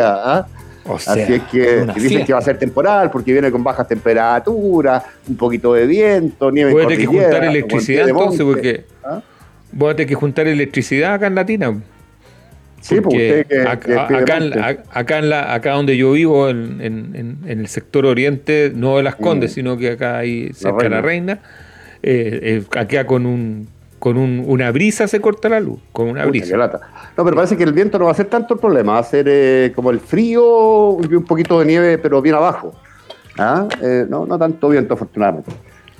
¿ah? Así es que, dicen que va a ser temporal porque viene con bajas temperaturas, un poquito de viento, nieve Voy a tener que juntar electricidad entonces porque ¿Ah? voy a tener que juntar electricidad acá en Latina. Sí, porque acá, en la, acá donde yo vivo, en, el sector oriente, no de las Condes, mm. sino que acá hay cerca de la Reina, eh, eh, acá con un con una brisa se corta la luz, con una brisa. No, pero parece que el viento no va a ser tanto el problema, va a ser eh, como el frío y un poquito de nieve, pero bien abajo. ¿Ah? Eh, no, no tanto viento, afortunadamente.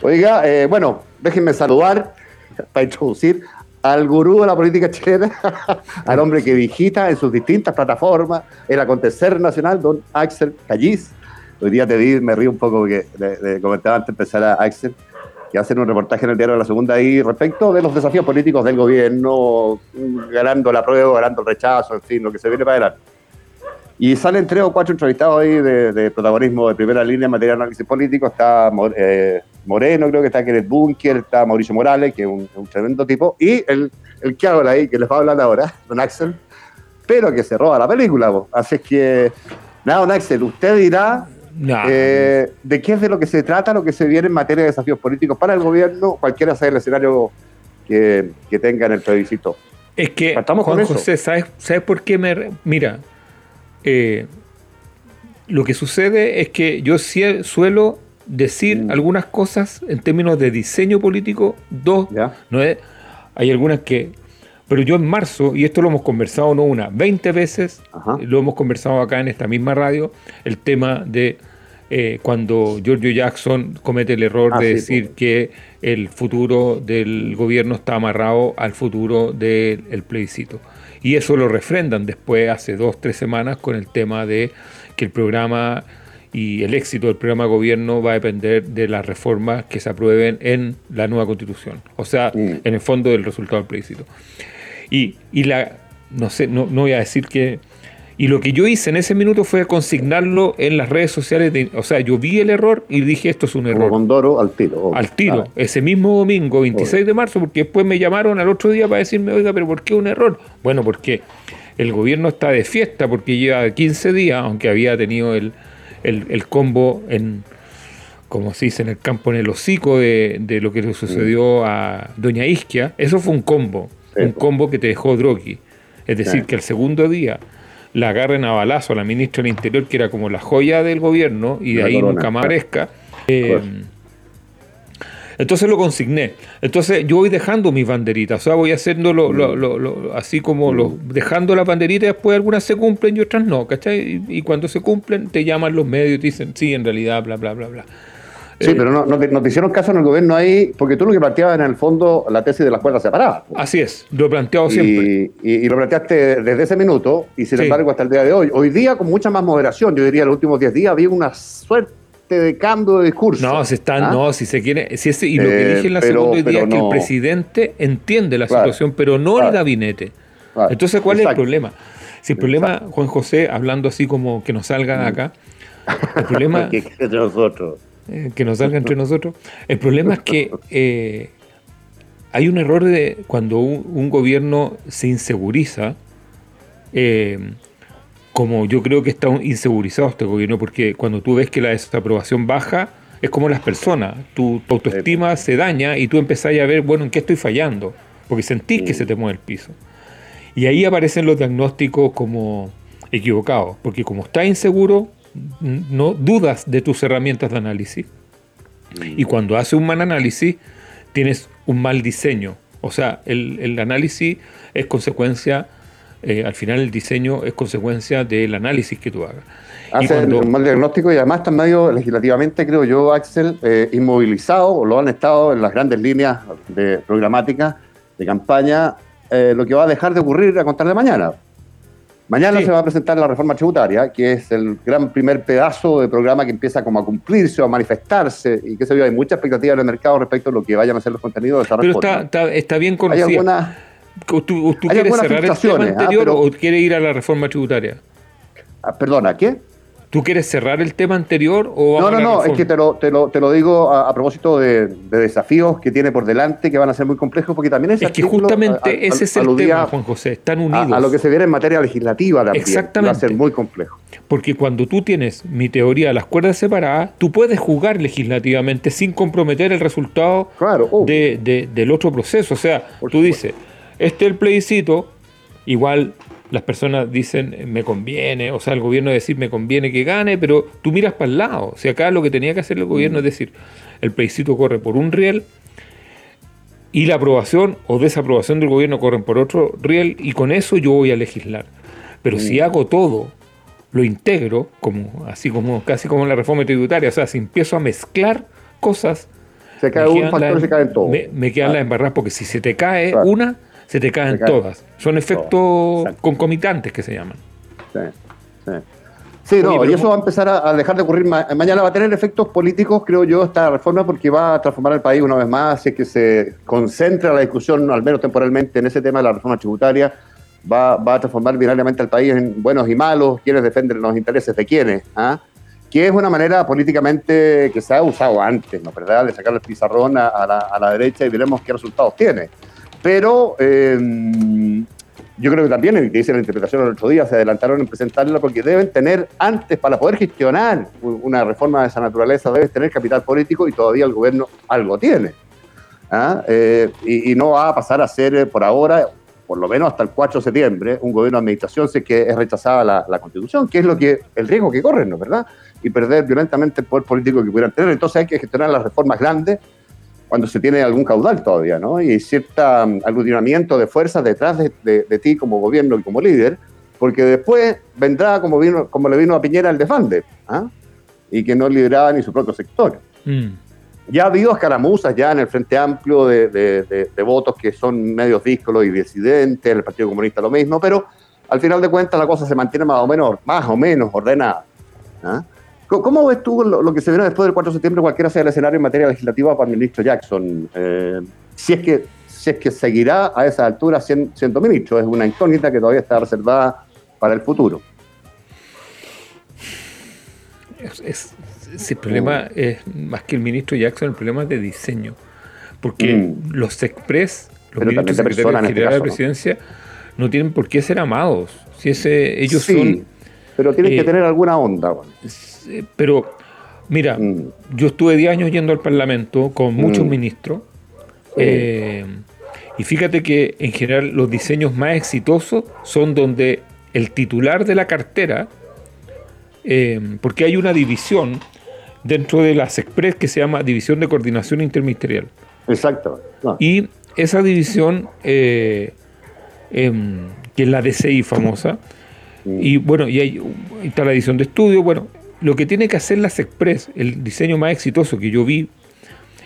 Oiga, eh, bueno, déjenme saludar para introducir al gurú de la política chilena, al hombre que digita en sus distintas plataformas el acontecer nacional, don Axel Callis. Hoy día te vi, me río un poco porque le, comentaba antes de empezar a Axel que hacen un reportaje en el diario de la segunda ahí respecto de los desafíos políticos del gobierno, ganando la prueba, ganando el rechazo, en fin, lo que se viene para adelante. Y salen tres o cuatro entrevistados ahí de, protagonismo de primera línea en materia de análisis político. Está eh, Moreno, creo que está Kenneth Bunker, está Mauricio Morales, que es un, tremendo tipo, y el, el que habla ahí, que les va a hablar ahora, don Axel, pero que se roba la película. Así es que, nada, don Axel, usted dirá eh, ¿De qué es de lo que se trata, lo que se viene en materia de desafíos políticos para el gobierno, cualquiera sea el escenario que, tenga en el plebiscito? Es que, Juan José, ¿sabes, ¿sabes por qué me...? Mira, eh, lo que sucede es que yo suelo decir mm. algunas cosas en términos de diseño político, dos, no hay algunas que... Pero yo en marzo, y esto lo hemos conversado no una, 20 veces, lo hemos conversado acá en esta misma radio, el tema de eh, cuando Giorgio Jackson comete el error ah, de decir pues. que el futuro del gobierno está amarrado al futuro del plebiscito. Y eso lo refrendan después, hace dos, tres semanas, con el tema de que el programa y el éxito del programa de gobierno va a depender de las reformas que se aprueben en la nueva constitución. O sea, mm. en el fondo del resultado del plebiscito. Y, y la, no sé, no, no voy a decir que y lo que yo hice en ese minuto fue consignarlo en las redes sociales. o sea, yo vi el error y dije, esto es un error. Condoro al tiro. Al tiro, ah. ese mismo domingo, 26 de marzo, porque después me llamaron al otro día para decirme, oiga, pero ¿por qué un error? Bueno, porque el gobierno está de fiesta, porque lleva 15 días, aunque había tenido el, combo en, como se dice en el campo, en el hocico de, lo que le sucedió a Doña Isquia. Eso fue un combo, un combo que te dejó Drogi. Es decir, que el segundo día la agarren a balazo a la ministra del Interior, que era como la joya del gobierno, y de ahí nunca más aparezca. Eh, entonces lo consigné. Entonces yo voy dejando mis banderitas, o sea, voy haciéndolo mm. así como mm. dejando las banderitas, después algunas se cumplen y otras no, ¿cachai? Y, cuando se cumplen te llaman los medios y te dicen, sí, en realidad, bla, bla, bla, bla. Sí, pero no, no, te, hicieron caso en el gobierno ahí, porque tú lo que planteabas en el fondo la tesis de las cuerdas separadas. Así es, lo he planteado siempre. Y, lo planteaste desde ese minuto, y sin embargo hasta el día de hoy. Hoy día con mucha más moderación, yo diría los últimos 10 días había una suerte de cambio de discurso. No, si están, ¿ah? no, si se quiere, si y lo que eh, dije en la segunda día es que el presidente entiende la situación, pero no el gabinete. Entonces, ¿cuál es el problema? Si el problema, Juan José, hablando así como que nos salga de mm. acá, el problema... que nosotros eh, que nos salga entre nosotros. El problema es que eh, hay un error de cuando un, gobierno se inseguriza, eh, como yo creo que está insegurizado este gobierno, porque cuando tú ves que la desaprobación baja, es como las personas, tu, autoestima se daña y tú empezás a ver, bueno, ¿en qué estoy fallando? porque sentís que se te mueve el piso. Y ahí aparecen los diagnósticos como equivocados, porque como estás inseguro, no dudas de tus herramientas de análisis. Y cuando haces un mal análisis, tienes un mal diseño. O sea, el, análisis es consecuencia, eh, al final el diseño es consecuencia del análisis que tú hagas. Hace un mal diagnóstico y además están medio legislativamente, creo yo, Axel, eh, inmovilizado, o lo han estado en las grandes líneas de programática de campaña, eh, lo que va a dejar de ocurrir a contar de mañana. Mañana se va a presentar la reforma tributaria, que es el gran primer pedazo de programa que empieza como a cumplirse o a manifestarse y que se hay mucha expectativa en el mercado respecto a lo que vayan a ser los contenidos de esa Pero Está, está, bien conocido. Hay algunas, ¿Tú, quieres cerrar el tema ¿ah? o quieres ir a la reforma tributaria? Ah, perdona, ¿qué? ¿Tú quieres cerrar el tema anterior o No, no, no, es que te lo, te lo, te lo digo a, propósito de, desafíos que tiene por delante que van a ser muy complejos, porque también es que justamente ese es el tema, Juan José, están unidos. A, lo que se viene en materia legislativa también. Exactamente. Va a ser muy complejo. Porque cuando tú tienes mi teoría de las cuerdas separadas, tú puedes jugar legislativamente sin comprometer el resultado de, del otro proceso. O sea, tú dices, este es el plebiscito, igual las personas dicen me conviene, o sea, el gobierno decir me conviene que gane, pero tú miras para el lado. O sea, acá lo que tenía que hacer el gobierno es mm. decir, el plebiscito corre por un riel y la aprobación o desaprobación del gobierno corren por otro riel y con eso yo voy a legislar. Pero si mm. hago todo, lo integro, como, así como casi como en la reforma tributaria, o sea, si empiezo a mezclar cosas, se cae un factor, se cae todo. Me, quedan las embarradas porque si se te cae una, se te caen todas. Son efectos concomitantes que se llaman. Sí, sí. Sí, no, y eso va a empezar a, dejar de ocurrir. mañana va a tener efectos políticos, creo yo, esta reforma, porque va a transformar el país una vez más, si es que se concentra la discusión, al menos temporalmente, en ese tema de la reforma tributaria, va, va a transformar binariamente al país en buenos y malos, quienes defienden los intereses de quiénes, ¿ah? que es una manera políticamente que se ha usado antes, ¿no verdad?, de sacar el pizarrón a, la, a la derecha y veremos qué resultados tiene. Pero eh, yo creo que también, que dice la interpretación el otro día, se adelantaron en presentarla porque deben tener antes, para poder gestionar una reforma de esa naturaleza, deben tener capital político y todavía el gobierno algo tiene. ¿ah? Eh, y, no va a pasar a ser eh, por ahora, por lo menos hasta el 4 de septiembre, un gobierno de administración si es que es rechazada la, constitución, que es lo que el riesgo que corren, ¿no verdad? Y perder violentamente el poder político que pudieran tener. Entonces hay que gestionar las reformas grandes cuando se tiene algún caudal todavía, ¿no? Y cierto um, aglutinamiento de fuerzas detrás de, ti como gobierno y como líder, porque después vendrá como, vino, como le vino a Piñera el desfande, ¿ah? y que no lideraba ni su propio sector. Mm. Ya ha habido escaramuzas ya en el Frente Amplio de, votos que son medios díscolos y disidentes, el Partido Comunista lo mismo, pero al final de cuentas la cosa se mantiene más o menos, más o menos ordenada. ¿ah? ¿Cómo ves tú lo, que se viene después del 4 de septiembre, cualquiera sea el escenario en materia legislativa para el ministro Jackson? Eh, si, es que, si es que seguirá a esa altura siendo, ministro, es una incógnita que todavía está reservada para el futuro. Es, el problema es más que el ministro Jackson, el problema es de diseño. Porque mm. los express, los ministros secretarios de la presidencia, no tienen por qué ser amados. Si ese, ellos son. Pero tienen que eh, tener alguna onda. Eh, pero mira, mm. yo estuve 10 años yendo al Parlamento con muchos mm. ministros. Eh, y fíjate que en general los diseños más exitosos son donde el titular de la cartera, eh, porque hay una división dentro de las Express que se llama División de Coordinación Interministerial. Exacto. Y esa división, em, que es la DCI famosa, mm. y bueno, y hay, está la división de estudio, bueno, lo que tiene que hacer las Express, el diseño más exitoso que yo vi,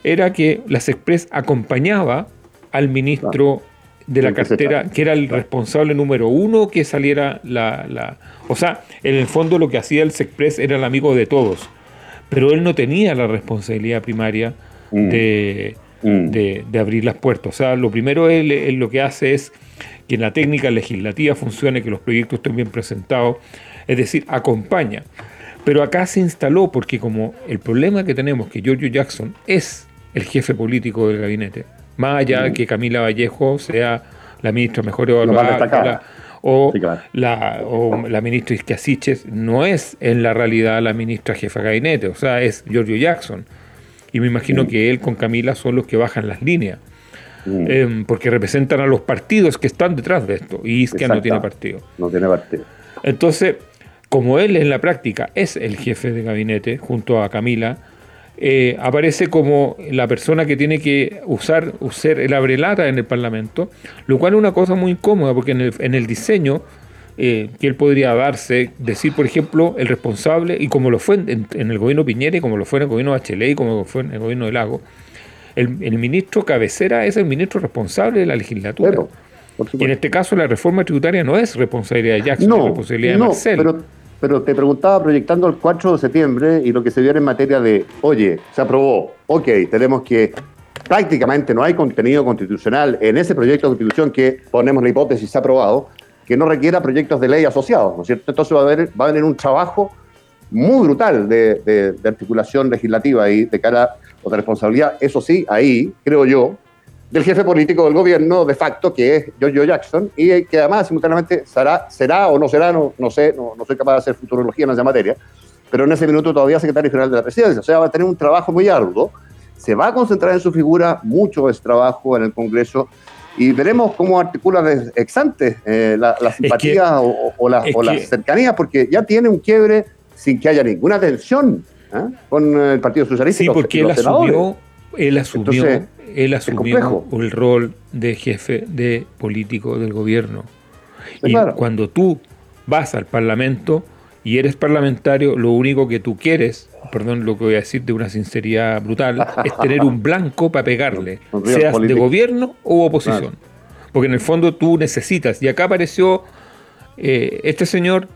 era que las Express acompañaba al ministro de la cartera, que era el responsable número uno que saliera la, O sea, en el fondo lo que hacía el Express era el amigo de todos, pero él no tenía la responsabilidad primaria mm. Mm. de, de, abrir las puertas. O sea, lo primero él, él, lo que hace es que la técnica legislativa funcione, que los proyectos estén bien presentados, es decir, acompaña. Pero acá se instaló porque como el problema que tenemos que Giorgio Jackson es el jefe político del gabinete, más allá de que Camila Vallejo sea la ministra mejor evaluada o, la, o la ministra Isquiasiches, no es en la realidad la ministra jefa de gabinete, o sea, es Giorgio Jackson. Y me imagino que él con Camila son los que bajan las líneas. mm. em, porque representan a los partidos que están detrás de esto, y Isquia no tiene partido. No tiene partido. Entonces, como él en la práctica es el jefe de gabinete, junto a Camila, eh, aparece como la persona que tiene que usar, usar el abrelata en el Parlamento, lo cual es una cosa muy incómoda, porque en el, en el diseño eh, que él podría darse, decir, por ejemplo, el responsable, y como lo fue en, el gobierno Piñera, y como lo fue en el gobierno Bachelet, y como lo fue en el gobierno de Lago, el, ministro cabecera es el ministro responsable de la legislatura. y en este caso la reforma tributaria no es responsabilidad de Jackson, es responsabilidad de Marcel. Pero, pero te preguntaba, proyectando el 4 de septiembre y lo que se viene en materia de, oye, se aprobó, ok, tenemos que prácticamente no hay contenido constitucional en ese proyecto de constitución que ponemos la hipótesis se ha aprobado, que no requiera proyectos de ley asociados, ¿no es cierto? Entonces va a haber, va a haber un trabajo muy brutal de, articulación legislativa y de cara o de responsabilidad, eso sí, ahí, creo yo, del jefe político del gobierno de facto, que es George Jackson, y que además simultáneamente será, será o no será, no, no sé, no, no, soy capaz de hacer futurología en esa materia, pero en ese minuto todavía secretario general de la presidencia, o sea, va a tener un trabajo muy arduo, se va a concentrar en su figura mucho ese trabajo en el Congreso, y veremos cómo articula ex ante eh, la, simpatía o, la, cercanía, porque ya tiene un quiebre sin que haya ninguna tensión ¿eh? con el Partido Socialista. Sí, porque él asumió, él asumió, él asumió el rol de jefe de político del gobierno. y cuando tú vas al Parlamento y eres parlamentario, lo único que tú quieres perdón lo que voy a decir de una sinceridad brutal, es tener un blanco para pegarle, seas de gobierno o oposición. Porque en el fondo tú necesitas, y acá apareció eh, este señor,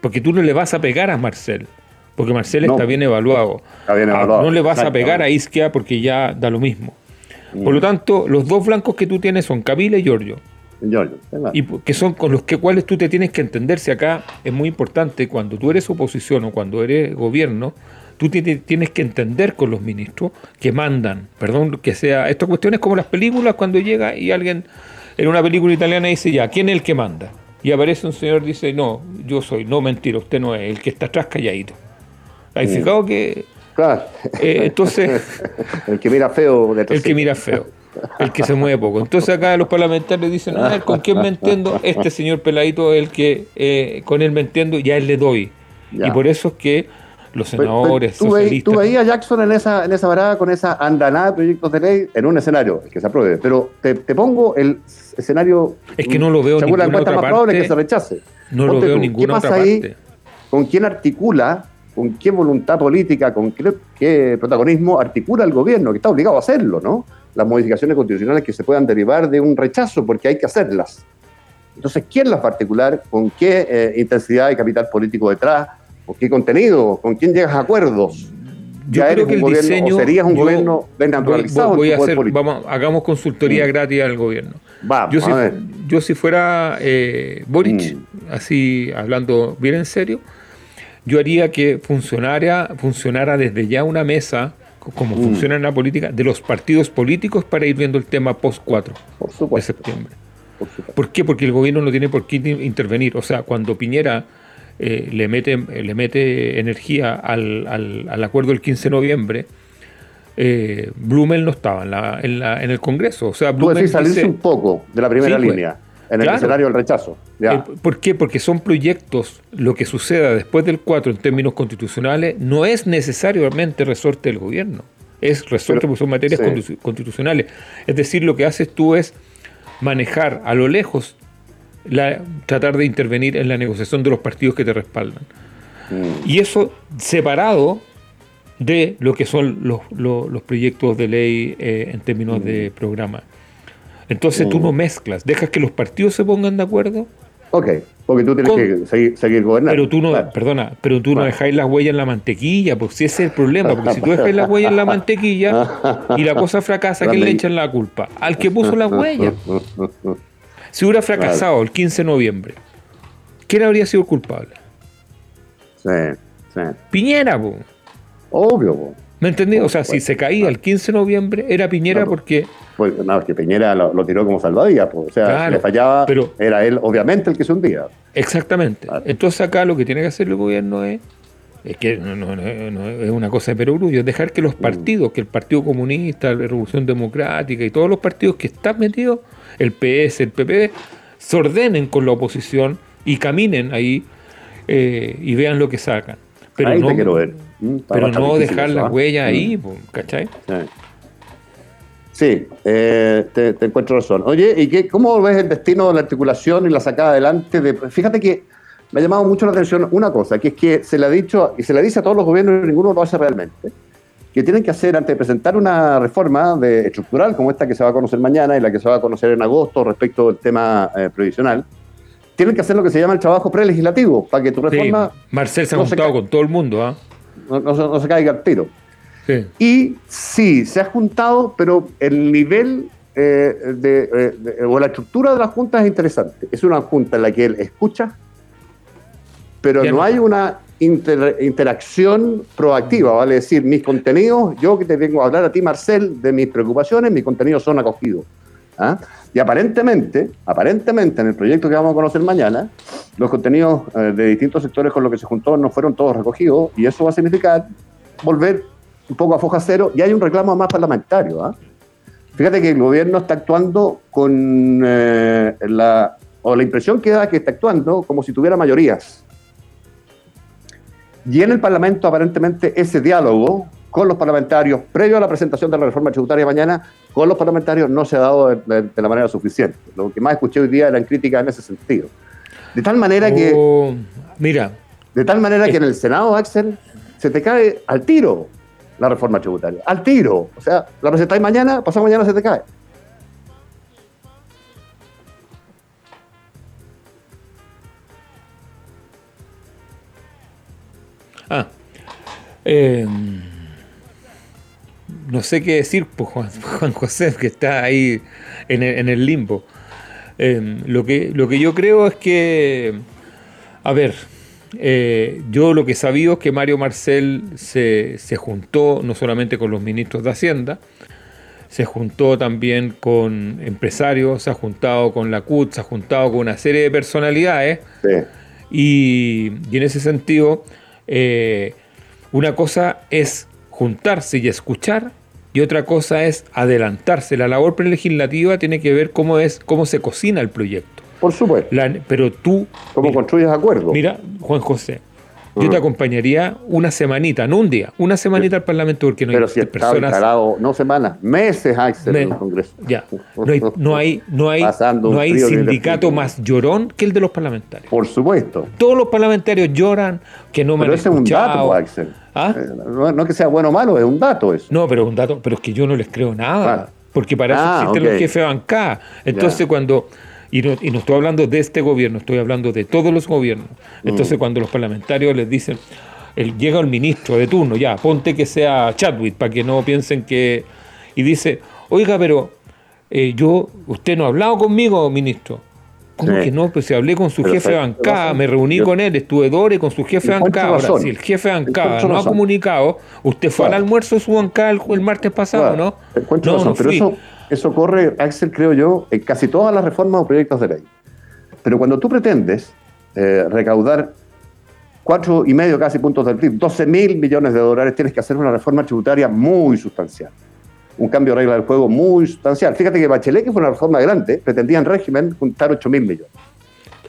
porque tú no le vas a pegar a Marcel, porque Marcel está bien evaluado. Está bien evaluado. no le vas a pegar a Isquia porque ya da lo mismo. Por lo mm. tanto, los dos blancos que tú tienes son Camila y Giorgio. Y que son con los que cuales tú te tienes que entender. Si acá es muy importante, cuando tú eres oposición o cuando eres gobierno, tú tienes que entender con los ministros que mandan, perdón, que sea, esta cuestión es como las películas cuando llega y alguien en una película italiana dice ya, ¿quién es el que manda? Y aparece un señor y dice, no, yo soy, no mentira, usted no es, el que está atrás calladito. ¿Hay fijado que... Claro. Eh, entonces... el que mira feo. el que mira feo. El que se mueve poco. Entonces acá los parlamentarios dicen, a ver, ¿con quién me entiendo? Este señor peladito es el que eh, con él me entiendo y a él le doy. Y por eso es que los senadores, tú, tú veías a Jackson en esa, en esa parada con esa andanada de proyectos de ley en un escenario que se apruebe, pero te, pongo el escenario. Es que no lo veo según la encuesta más probable que se rechace. No lo veo en ninguna otra parte. ¿Con quién articula, con qué voluntad política, con qué, protagonismo articula el gobierno, que está obligado a hacerlo, ¿no? Las modificaciones constitucionales que se puedan derivar de un rechazo, porque hay que hacerlas. Entonces, ¿quién las particular? ¿Con qué eh, intensidad y capital político detrás? ¿Con qué contenido? ¿Con quién llegas a acuerdos? Yo ya creo que el gobierno, diseño, serías un gobierno desnaturalizado. Voy, a hacer, vamos, hagamos consultoría mm. gratis al gobierno. yo, si, yo si fuera eh, Boric, mm. así hablando bien en serio, yo haría que funcionara, funcionara desde ya una mesa, como mm. funciona en la política, de los partidos políticos para ir viendo el tema post 4 de septiembre. Por, ¿Por qué? Porque el gobierno no tiene por qué intervenir. O sea, cuando Piñera eh, le, mete, le mete energía al, al, acuerdo del 15 de noviembre, eh, Blumel no estaba en, la, en, la, en, el Congreso. O sea, Blumel salirse un poco de la primera pues, línea. En el escenario del rechazo. Eh, ¿Por qué? Porque son proyectos, lo que suceda después del 4 en términos constitucionales, no es necesariamente resorte del gobierno. Es resorte porque son materias constitucionales. Es decir, lo que haces tú es manejar a lo lejos tratar de intervenir en la negociación de los partidos que te respaldan. Mm. Y eso separado de lo que son los, los, proyectos de ley eh, en términos de mm. programa. Entonces tú no mm. mezclas, dejas que los partidos se pongan de acuerdo. Ok, porque tú tienes que seguir, gobernando. Pero tú no, perdona, pero tú no dejáis las huellas en la mantequilla, pues si ese es el problema, porque si tú dejáis las huellas en la mantequilla y la cosa fracasa, ¿quién le echan la culpa? Al que puso las huellas. Si hubiera fracasado el 15 de noviembre, ¿quién habría sido culpable? Sí, sí. Piñera, po. Obvio, po. ¿Me entendí? O sea, si se caía el 15 de noviembre, era Piñera porque. Pues nada, es que Piñera lo, tiró como salvadía, pues. O sea, si le fallaba, era él, obviamente, el que se hundía. Exactamente. Entonces, acá lo que tiene que hacer el gobierno es es que no, es una cosa de perogrullo, es dejar que los mm. partidos, que el Partido Comunista, la Revolución Democrática y todos los partidos que están metidos, el PS, el PP, se ordenen con la oposición y caminen ahí eh, y vean lo que sacan. Pero ahí no, te quiero ver. Mm, pero no dejar las ¿ah? huellas ahí, mm. ¿cachai? Sí, eh, te, encuentro razón. Oye, ¿y qué, cómo ves el destino de la articulación y la sacada adelante? De, fíjate que me ha llamado mucho la atención una cosa, que es que se le ha dicho, y se le dice a todos los gobiernos y ninguno lo hace realmente, que tienen que hacer, antes de presentar una reforma de, estructural como esta que se va a conocer mañana y la que se va a conocer en agosto respecto del tema eh, previsional, tienen que hacer lo que se llama el trabajo prelegislativo, para que tu reforma... Marcel se ha juntado con todo el mundo, ¿ah? No, se caiga el tiro. Y sí, se ha juntado, pero el nivel eh, de, o la estructura de la Junta es interesante. Es una Junta en la que él escucha, pero no, hay una interacción proactiva, vale decir, mis contenidos, yo que te vengo a hablar a ti, Marcel, de mis preocupaciones, mis contenidos son acogidos. ¿ah? Y aparentemente, aparentemente en el proyecto que vamos a conocer mañana, los contenidos eh, de distintos sectores con los que se juntó no fueron todos recogidos y eso va a significar volver un poco a foja cero y hay un reclamo más parlamentario. ¿ah? Fíjate que el gobierno está actuando con eh, la, o la impresión que da que está actuando como si tuviera mayorías. Y en el Parlamento, aparentemente, ese diálogo con los parlamentarios, previo a la presentación de la reforma tributaria mañana, con los parlamentarios no se ha dado de, la manera suficiente. Lo que más escuché hoy día eran críticas en ese sentido. De tal manera que. Oh, mira. De tal manera que en el Senado, Axel, se te cae al tiro la reforma tributaria. Al tiro. O sea, la presentáis mañana, pasado mañana se te cae. Ah. Eh, no sé qué decir, pues Juan, José, que está ahí en el, limbo. Eh, lo, que, lo que yo creo es que, a ver, eh, yo lo que sabía es que Mario Marcel se, se, juntó no solamente con los ministros de Hacienda, se juntó también con empresarios, se ha juntado con la CUT, se ha juntado con una serie de personalidades. Y, y, en ese sentido eh, una cosa es juntarse y escuchar y otra cosa es adelantarse. La labor prelegislativa tiene que ver cómo es cómo se cocina el proyecto. Por supuesto. pero tú... ¿Cómo construyes acuerdos? Mira, Juan José, yo te acompañaría una semanita, no un día, una semanita al Parlamento porque no Pero si personas. Instalado, no semanas, meses, Axel, en el Congreso. Ya. No hay, no hay, no hay, no hay sindicato más llorón que el de los parlamentarios. Por supuesto. Todos los parlamentarios lloran que no me Pero ese es un dato, Axel. ¿Ah? Eh, no, no, que sea bueno o malo, es un dato eso. No, pero es un dato, pero es que yo no les creo nada. Porque para eso ah, existen los jefes de bancada. Entonces, cuando y no, estoy hablando de este gobierno, estoy hablando de todos los gobiernos. Entonces, mm. cuando los parlamentarios les dicen, el, llega el ministro de turno, ya, ponte que sea Chadwick, para que no piensen que. Y dice, oiga, pero eh, yo, usted no ha hablado conmigo, ministro. ¿Cómo que no? Pues si hablé con su jefe de bancada, me reuní con él, estuve dore con su jefe de bancada. Ahora, si el jefe de bancada no ha comunicado, usted fue al almuerzo de su bancada el, martes pasado, ¿no? No, no pero eso, eso corre, Axel, creo yo, en casi todas las reformas o proyectos de ley. Pero cuando tú pretendes eh, recaudar cuatro y medio casi puntos del PIB, 12 mil millones de dólares, tienes que hacer una reforma tributaria muy sustancial. Un cambio de regla del juego muy sustancial. Fíjate que Bachelet, que fue una reforma grande, pretendía en régimen juntar 8 mil millones.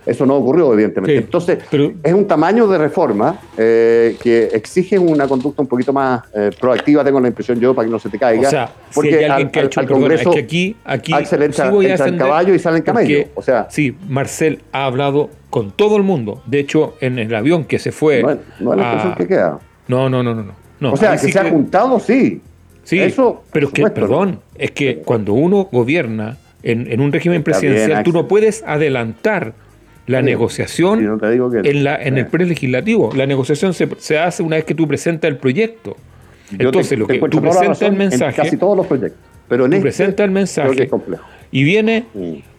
Eso no ocurrió, evidentemente. Entonces, es un tamaño de reforma eh, que exige una conducta un poquito más eh, proactiva, tengo la impresión yo, para que no se te caiga. O sea, porque al, Congreso, es que aquí, aquí el caballo y sale el camello. O sea, sí, Marcel ha hablado con todo el mundo. De hecho, en el avión que se fue. No, no es la expresión que queda. No, no, no, no. no. o sea, que se ha juntado, sí. Sí, Eso, pero es que, perdón, es que cuando uno gobierna en, en un régimen presidencial, tú no puedes adelantar la negociación en, la, en el prelegislativo. La negociación se, se, hace una vez que tú presentas el proyecto. Entonces, lo que tú presentas el mensaje. casi todos los proyectos. Pero en tú este presentas el mensaje. Y viene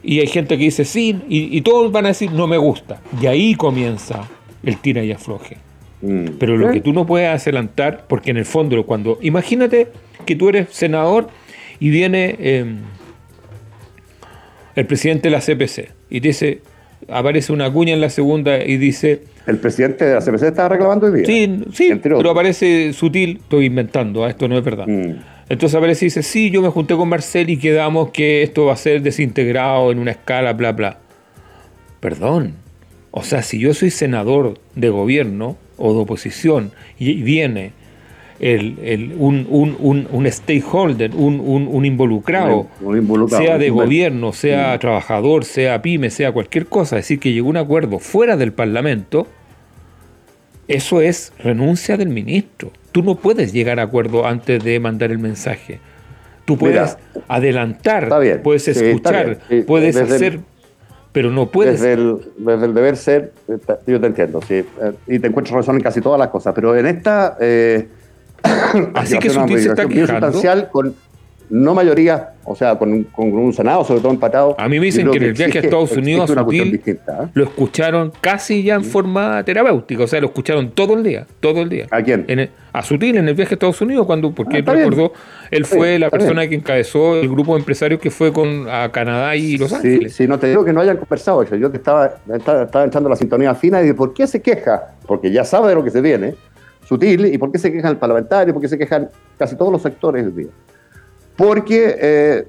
y hay gente que dice sí, y, todos van a decir no me gusta. Y ahí comienza el tira y afloje. Mm. Pero lo que tú no puedes adelantar, porque en el fondo, cuando. Imagínate que tú eres senador y viene em, el presidente de la CPC y dice aparece una cuña en la segunda y dice... ¿El presidente de la CPC estaba reclamando hoy día? Sí, sí pero aparece sutil, estoy inventando, ah, esto no es verdad. Mm. Entonces aparece y dice, sí, yo me junté con Marcel y quedamos que esto va a ser desintegrado en una escala, bla, bla. Perdón. O sea, si yo soy senador de gobierno o de oposición y viene el, un, stakeholder, un, involucrado, sea de gobierno, sea trabajador, sea pyme, sea cualquier cosa, decir que llegó un acuerdo fuera del Parlamento, eso es renuncia del ministro. Tú no puedes llegar a acuerdo antes de mandar el mensaje. Tú puedes adelantar, puedes escuchar, puedes hacer, pero no puedes. Desde el, deber ser, yo te entiendo, sí, eh, y te encuentro razón en casi todas las cosas, pero en esta. Eh, Así que Sutil se está quejando. sustancial con no mayoría, o sea, con, con, un Senado, sobre todo empatado. A mí me dicen que en el viaje a Estados Unidos a Sutil ¿eh? lo escucharon casi ya en forma terapéutica, o sea, lo escucharon todo el día, todo el día. ¿A quién? En a Sutil en el viaje a Estados Unidos, cuando, porque ah, él recordó, él fue la persona que encabezó el grupo de empresarios que fue con a Canadá y Los Ángeles. Sí, no te digo que no hayan conversado, yo te estaba, estaba, estaba echando la sintonía fina y de por qué se queja, porque ya sabe de lo que se viene sutil. ¿Y por qué se quejan el parlamentario? ¿Por qué se quejan casi todos los sectores del día? Porque eh,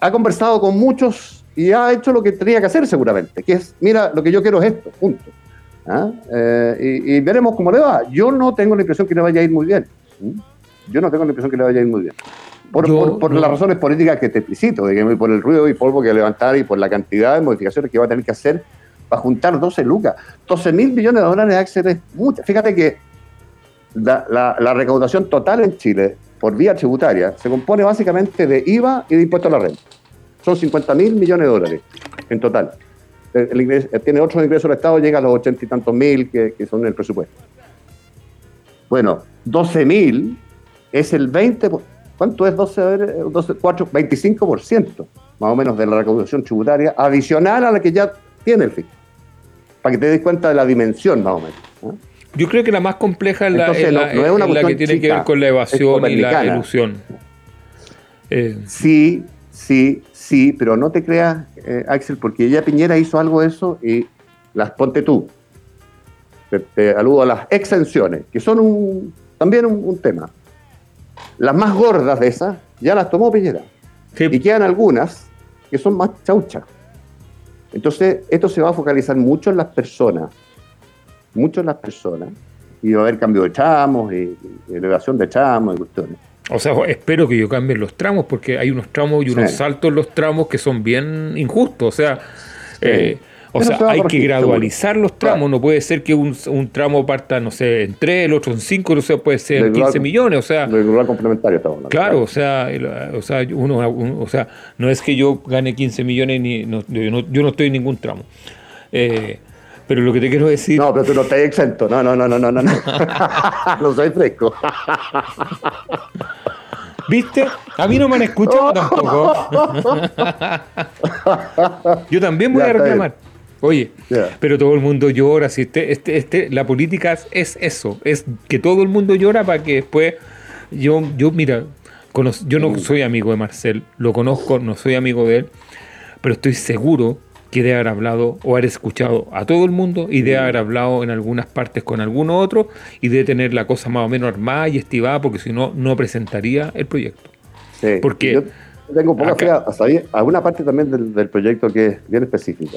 ha conversado con muchos y ha hecho lo que tenía que hacer seguramente, que es, mira, lo que yo quiero es esto, punto. ¿Ah? Eh, y, veremos cómo le va. Yo no tengo la impresión que le vaya a ir muy bien. Yo no tengo la impresión que le vaya a ir muy bien. Por, las razones políticas que te explicito, de que por el ruido y polvo que levantar y por la cantidad de modificaciones que va a tener que hacer para juntar 12 lucas. 12 mil millones de dólares, Axel, es mucho. Fíjate que la, recaudación total en Chile por vía tributaria se compone básicamente de IVA y de impuestos a la renta. Son 50 mil millones de dólares en total. tiene otros ingresos del Estado, llega a los ochenta y tantos mil que, son en el presupuesto. Bueno, 12 mil es el 20, ¿cuánto es 12? 12 4, 25% más o menos de la recaudación tributaria adicional a la que ya tiene el FIC. Para que te des cuenta de la dimensión más o menos. Yo creo que la más compleja es la, que tiene que ver con la evasión y la ilusión. Eh, sí, sí, sí, pero no te creas, eh, Axel, porque ella Piñera hizo algo de eso y las ponte tú. Te, aludo a las exenciones, que son también un, tema. Las más gordas de esas ya las tomó Piñera. Y quedan algunas que son más chauchas. Entonces, esto se va a focalizar mucho en las personas mucho las personas y va a haber cambio de tramos y, elevación de tramos y cuestiones. O sea, espero que yo cambie los tramos porque hay unos tramos y unos saltos en los tramos que son bien injustos. O sea, eh, o sea hay que gradualizar los tramos. No puede ser que un, tramo parta, no sé, en 3, el otro en 5, no sé, puede ser en 15 millones. O sea, complementario Claro, o sea, o sea, uno, o sea, no es que yo gane 15 millones ni yo, no, yo no estoy en ningún tramo. Eh, pero lo que te quiero decir. No, pero tú no estás exento. No, no, no, no, no, no. no soy fresco. ¿Viste? A mí no me han escuchado tampoco. Yo también voy a reclamar. Oye, pero todo el mundo llora. Si este, este, este, la política es eso, es que todo el mundo llora para que después yo, yo mira, yo no soy amigo de Marcel, lo conozco, no soy amigo de él, pero estoy seguro que debe haber hablado o haber escuchado a todo el mundo y debe haber hablado en algunas partes con alguno otro y debe tener la cosa más o menos armada y estivada porque si no, no presentaría el proyecto. Sí, porque yo tengo poca fe hasta ahí, alguna parte también del, proyecto que es bien específica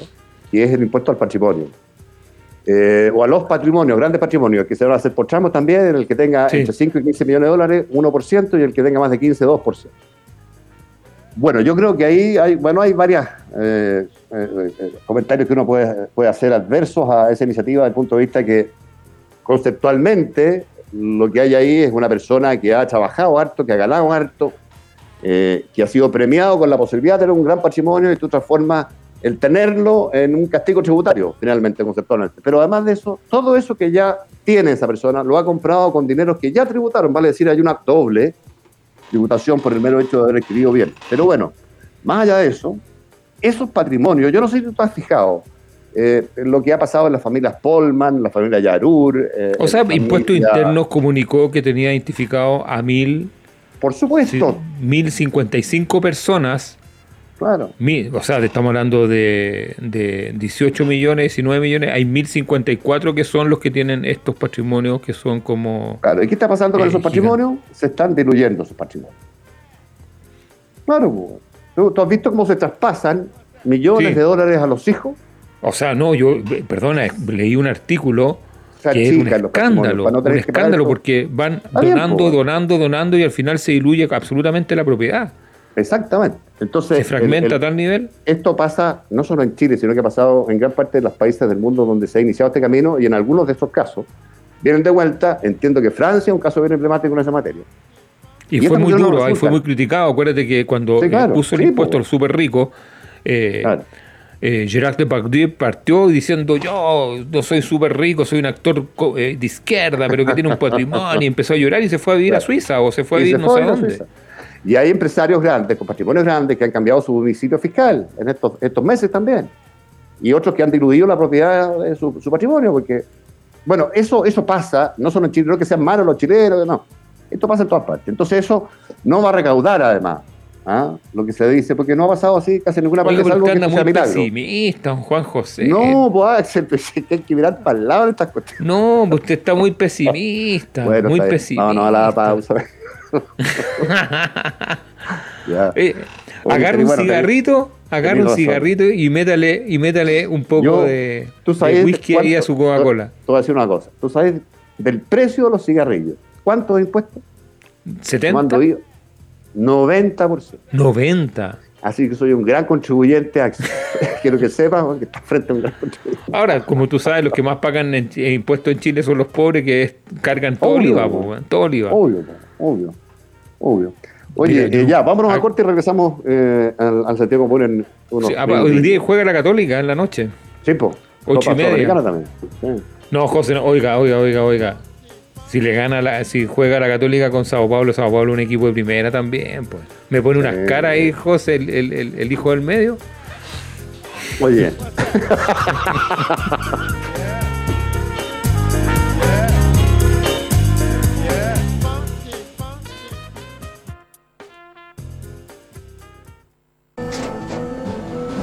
y es el impuesto al patrimonio. Eh, o a los patrimonios, grandes patrimonios, que se van a hacer por tramos también, el que tenga entre 5 y 15 millones de dólares, 1%, y el que tenga más de 15, 2%. Bueno, yo creo que ahí hay, bueno, hay varios eh, eh, eh, comentarios que uno puede, puede hacer adversos a esa iniciativa desde el punto de vista que conceptualmente lo que hay ahí es una persona que ha trabajado harto, que ha ganado harto, que ha sido premiado con la posibilidad de tener un gran patrimonio y tú transformas el tenerlo en un castigo tributario, finalmente, conceptualmente. Pero además de eso, todo eso que ya tiene esa persona lo ha comprado con dineros que ya tributaron, vale decir, hay una doble tributación por el mero hecho de haber escrito bien. Pero bueno, más allá de eso, esos patrimonios, yo no sé si tú has fijado, eh, lo que ha pasado en las familias Polman, la familia Yarur. Eh, o sea, Impuestos Internos comunicó que tenía identificado a mil. Por supuesto. mil cincuenta y cinco personas Claro. o sea, estamos hablando de, de 18 millones, 19 millones, hay 1054 que son los que tienen estos patrimonios que son como... Claro, ¿y qué está pasando con eh, esos patrimonios? Se están diluyendo esos patrimonios. Claro, ¿Tú, has visto cómo se traspasan millones de dólares a los hijos? O sea, no, yo, perdona, leí un artículo que es un escándalo, un escándalo porque van donando, donando, donando y al final se diluye absolutamente la propiedad. Exactamente. Entonces, ¿Se fragmenta a tal nivel? Esto pasa no solo en Chile, sino que ha pasado en gran parte de los países del mundo donde se ha iniciado este camino y en algunos de estos casos vienen de vuelta. Entiendo que Francia es un caso bien emblemático en esa materia. Y, fue muy duro, ahí fue muy criticado. Acuérdate que cuando puso el impuesto al súper rico, eh, eh, Gerard Depardieu partió diciendo yo no soy súper rico, soy un actor eh, de izquierda, pero que tiene un patrimonio, y empezó a llorar y se fue a vivir a Suiza o se fue a vivir no sé dónde. Y hay empresarios grandes, con patrimonios grandes, que han cambiado su domicilio fiscal en estos, estos meses también. Y otros que han diluido la propiedad de su, patrimonio, porque, bueno, eso, eso pasa, no solo en Chile, no que sean malos los chilenos, no. Esto pasa en todas partes. Entonces eso no va a recaudar, además, ¿ah? lo que se dice, porque no ha pasado así casi en ninguna parte, salvo que sea milagro. pesimista, Juan José. No, pues hay que mirar para el lado de estas cuestiones. No, usted está muy pesimista, muy pesimista. No, no, a la pausa. Eh, agarra un cigarrito, agarra un cigarrito y métale, y métale un poco de, whisky ahí a su Coca-Cola. Te voy a decir una cosa. ¿Tú sabes del precio de los cigarrillos? ¿Cuántos impuestos? ¿70? 90%. 90%. Así que soy un gran contribuyente. Quiero que sepas que está frente a un gran contribuyente. Ahora, como tú sabes, los que más pagan impuestos en Chile son los pobres que cargan todo el IVA. todo el IVA. Obvio, obvio, obvio. Oye, eh, ya, vámonos a, ah. corte y regresamos eh, al, al Santiago Común en unos ah, El día juega la Católica en la noche. Sí, pues. Ocho y media. También. No, José, oiga, oiga, oiga, oiga. Si le gana la, si juega la Católica con Sao Paulo, Sao Paulo un equipo de primera también, pues. Me pone unas caras ahí, José, el, el, el, hijo del medio. Muy bien.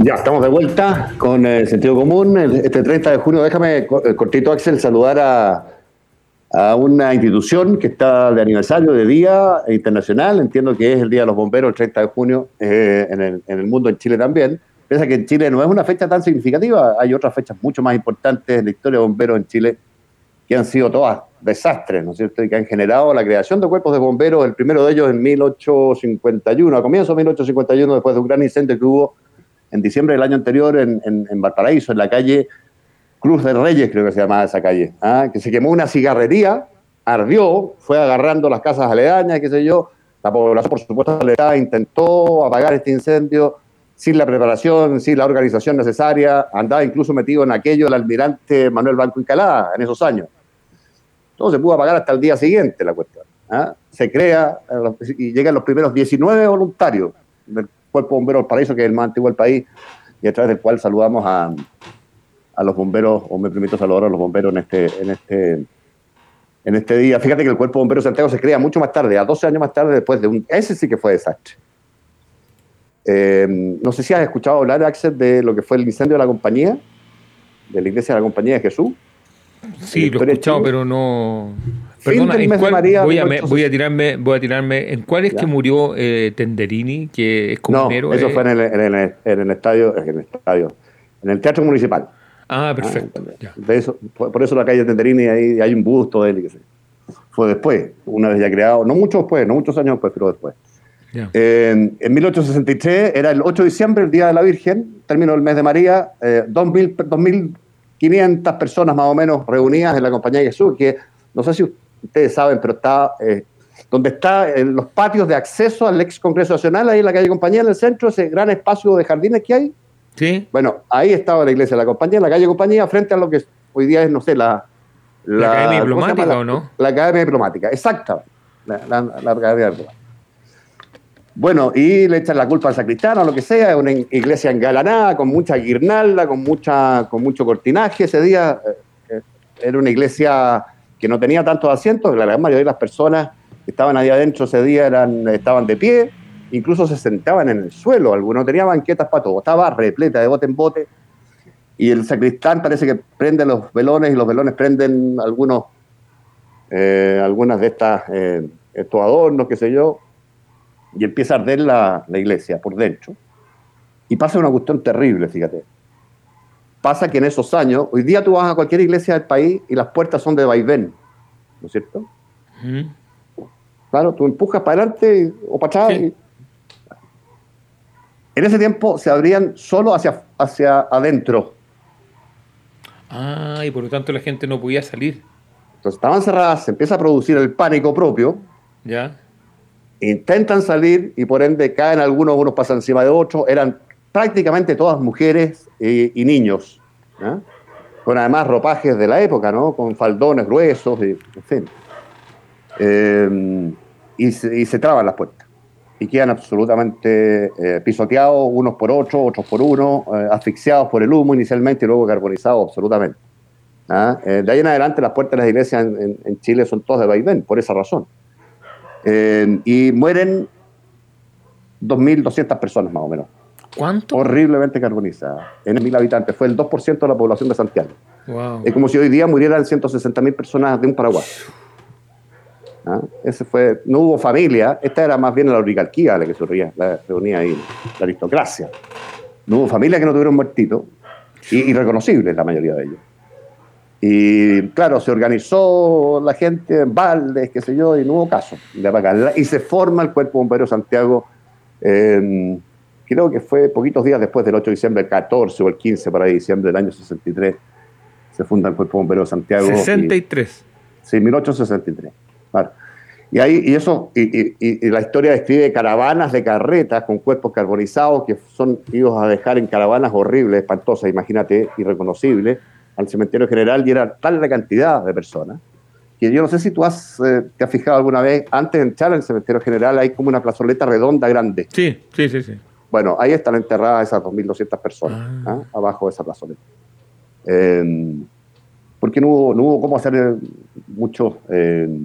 Ya, estamos de vuelta con el sentido común. Este 30 de junio, déjame, eh, cortito Axel, saludar a, a una institución que está de aniversario de Día Internacional. Entiendo que es el Día de los Bomberos, el 30 de junio, eh, en, el, en, el, mundo, en Chile también. Piensa que en Chile no es una fecha tan significativa. Hay otras fechas mucho más importantes en la historia de bomberos en Chile que han sido todas desastres, ¿no es cierto? Y que han generado la creación de cuerpos de bomberos, el primero de ellos en 1851, a comienzos de 1851, después de un gran incendio que hubo en diciembre del año anterior en, en, Valparaíso, en la calle Cruz de Reyes, creo que se llamaba esa calle, ¿ah? que se quemó una cigarrería, ardió, fue agarrando las casas aledañas, qué sé yo. La población, por supuesto, intentó apagar este incendio sin la preparación, sin la organización necesaria. Andaba incluso metido en aquello el almirante Manuel Banco y Calada en esos años. Todo se pudo apagar hasta el día siguiente, la cuestión. ¿ah? Se crea eh, y llegan los primeros 19 voluntarios del Cuerpo Bombero del Paraíso, que es el más antiguo del país, y a través del cual saludamos a, a los bomberos, o me permito saludar a los bomberos en este, en este, en este día. Fíjate que el Cuerpo Bombero de Santiago se crea mucho más tarde, a 12 años más tarde, después de un... Ese sí que fue desastre. Eh, no sé si has escuchado hablar, Axel, de lo que fue el incendio de la compañía, de la iglesia de la compañía de Jesús. Sí, lo he escuchado, pero no... Perdona, voy, a, voy, a tirarme, voy a tirarme. ¿En cuál es que murió eh, Tenderini, que es comunero? No, eso fue en el, en, el, en el, estadio, en el estadio, en el teatro municipal. Ah, perfecto. Ah, eso, por, eso la calle Tenderini ahí hay un busto de él. Que sé. Fue después, una vez ya creado, no mucho después, no muchos años después, pero después. en 1863 era el 8 de diciembre, el Día de la Virgen, término del mes de María, eh, 2.500 personas más o menos reunidas en la Compañía de Jesús, que no sé si ustedes saben, pero está eh, donde está en los patios de acceso al ex Congreso Nacional, ahí en la calle Compañía, en el centro, ese gran espacio de jardines que hay. Sí. Bueno, ahí estaba la iglesia de la Compañía, en la calle Compañía, frente a lo que hoy día es, no sé, la... ¿La, Academia Diplomática o no? La Academia Diplomática, exacto. La, la, la Academia Diplomática. Bueno, y le echan la culpa al sacristán o lo que sea, una iglesia engalanada, con mucha guirnalda, con, mucha, con mucho cortinaje. Ese día eh, eh, era una iglesia que no tenía tantos asientos, la gran mayoría de las personas que estaban ahí adentro ese día eran, estaban de pie, incluso se sentaban en el suelo, algunos tenían banquetas para todo, estaba repleta de bote en bote. Y el sacristán parece que prende los velones y los velones prenden algunos, eh, algunas de estas, estos adornos, qué sé yo, y empieza a arder la, iglesia por dentro. Y pasa una cuestión terrible, fíjate. Pasa que en esos años, hoy día tú vas a cualquier iglesia del país y las puertas son de vaivén, ¿no es cierto? Claro, tú empujas para adelante o para atrás. En ese tiempo se abrían solo hacia, hacia adentro. Ah, y por lo tanto la gente no podía salir. Entonces estaban cerradas, se empieza a producir el pánico propio. Ya intentan salir y por ende caen algunos, unos pasan encima de otros, eran prácticamente todas mujeres y, niños, con además ropajes de la época, ¿no? con faldones gruesos, y, en fin. Eh, y, se, traban las puertas y quedan absolutamente eh, pisoteados unos por otros, otros por uno, eh, asfixiados por el humo inicialmente y luego carbonizados absolutamente. ¿ah? de ahí en adelante las puertas de las iglesias en, en Chile son todas de vaivén, por esa razón. Eh, y mueren 2.200 personas más o menos. ¿Cuánto? Horriblemente carbonizadas. En mil habitantes. Fue el 2% de la población de Santiago. Es como si hoy día murieran 160.000 personas de un Paraguay. ¿Ah? Ese fue, no hubo familia. Esta era más bien la oligarquía la que se reunía, la reunía ahí, la aristocracia. No hubo familia que no tuvieron muertito. Y irreconocibles la mayoría de ellos. Y claro, se organizó la gente en baldes, qué sé yo, y no hubo caso de Y se forma el Cuerpo Bombero Santiago, creo que fue poquitos días después del 8 de diciembre, el 14 o el 15 para diciembre del año 63, se funda el Cuerpo Bombero Santiago. 63. sí, 1863. Claro. Y, ahí, y eso, y, y, la historia describe caravanas de carretas con cuerpos carbonizados que son idos a dejar en caravanas horribles, espantosas, imagínate, irreconocibles al cementerio general y era tal la cantidad de personas que yo no sé si tú has, eh, te has fijado alguna vez, antes de entrar al cementerio general hay como una plazoleta redonda grande. Sí, sí, sí. sí. Bueno, ahí están enterradas esas 2.200 personas, ah. ¿ah? abajo de esa plazoleta. Eh, porque no hubo, no hubo cómo hacer eh, mucho... Eh,